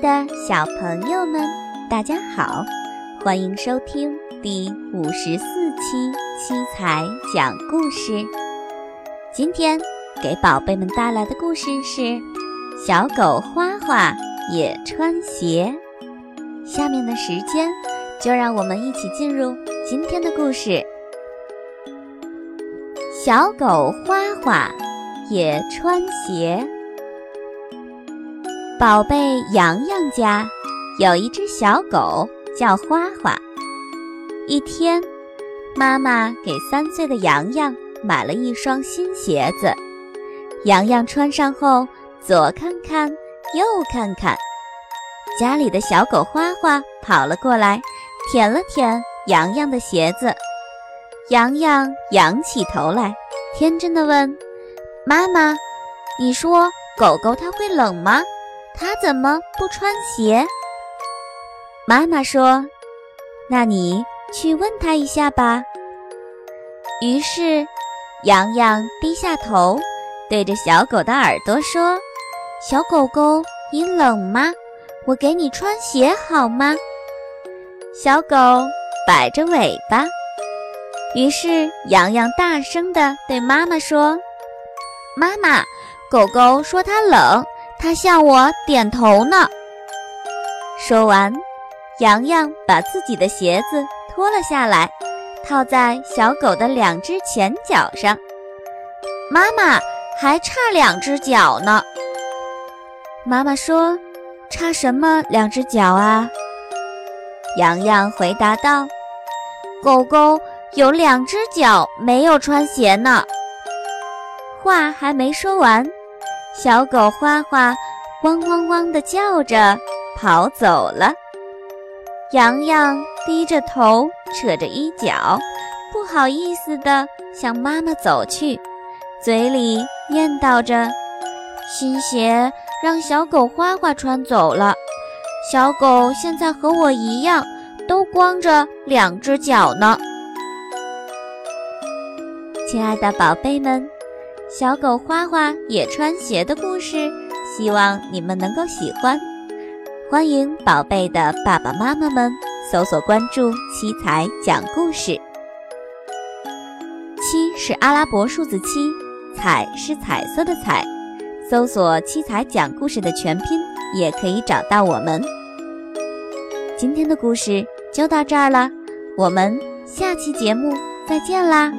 的小朋友们，大家好，欢迎收听第五十四期七彩讲故事。今天给宝贝们带来的故事是《小狗花花也穿鞋》。下面的时间，就让我们一起进入今天的故事。小狗花花也穿鞋。宝贝洋洋家有一只小狗，叫花花。一天，妈妈给三岁的洋洋买了一双新鞋子。洋洋穿上后，左看看，右看看。家里的小狗花花跑了过来，舔了舔洋洋的鞋子。洋洋仰起头来，天真的问：“妈妈，你说狗狗它会冷吗？”它怎么不穿鞋？妈妈说：“那你去问他一下吧。”于是，洋洋低下头，对着小狗的耳朵说：“小狗狗，你冷吗？我给你穿鞋好吗？”小狗摆着尾巴。于是，洋洋大声地对妈妈说：“妈妈，狗狗说它冷。”他向我点头呢。说完，洋洋把自己的鞋子脱了下来，套在小狗的两只前脚上。妈妈还差两只脚呢。妈妈说：“差什么两只脚啊？”洋洋回答道：“狗狗有两只脚没有穿鞋呢。”话还没说完。小狗花花汪汪汪地叫着跑走了，洋洋低着头扯着衣角，不好意思地向妈妈走去，嘴里念叨着：“新鞋让小狗花花穿走了，小狗现在和我一样，都光着两只脚呢。”亲爱的宝贝们。小狗花花也穿鞋的故事，希望你们能够喜欢。欢迎宝贝的爸爸妈妈们搜索关注“七彩讲故事”。七是阿拉伯数字七，彩是彩色的彩。搜索“七彩讲故事”的全拼，也可以找到我们。今天的故事就到这儿了，我们下期节目再见啦！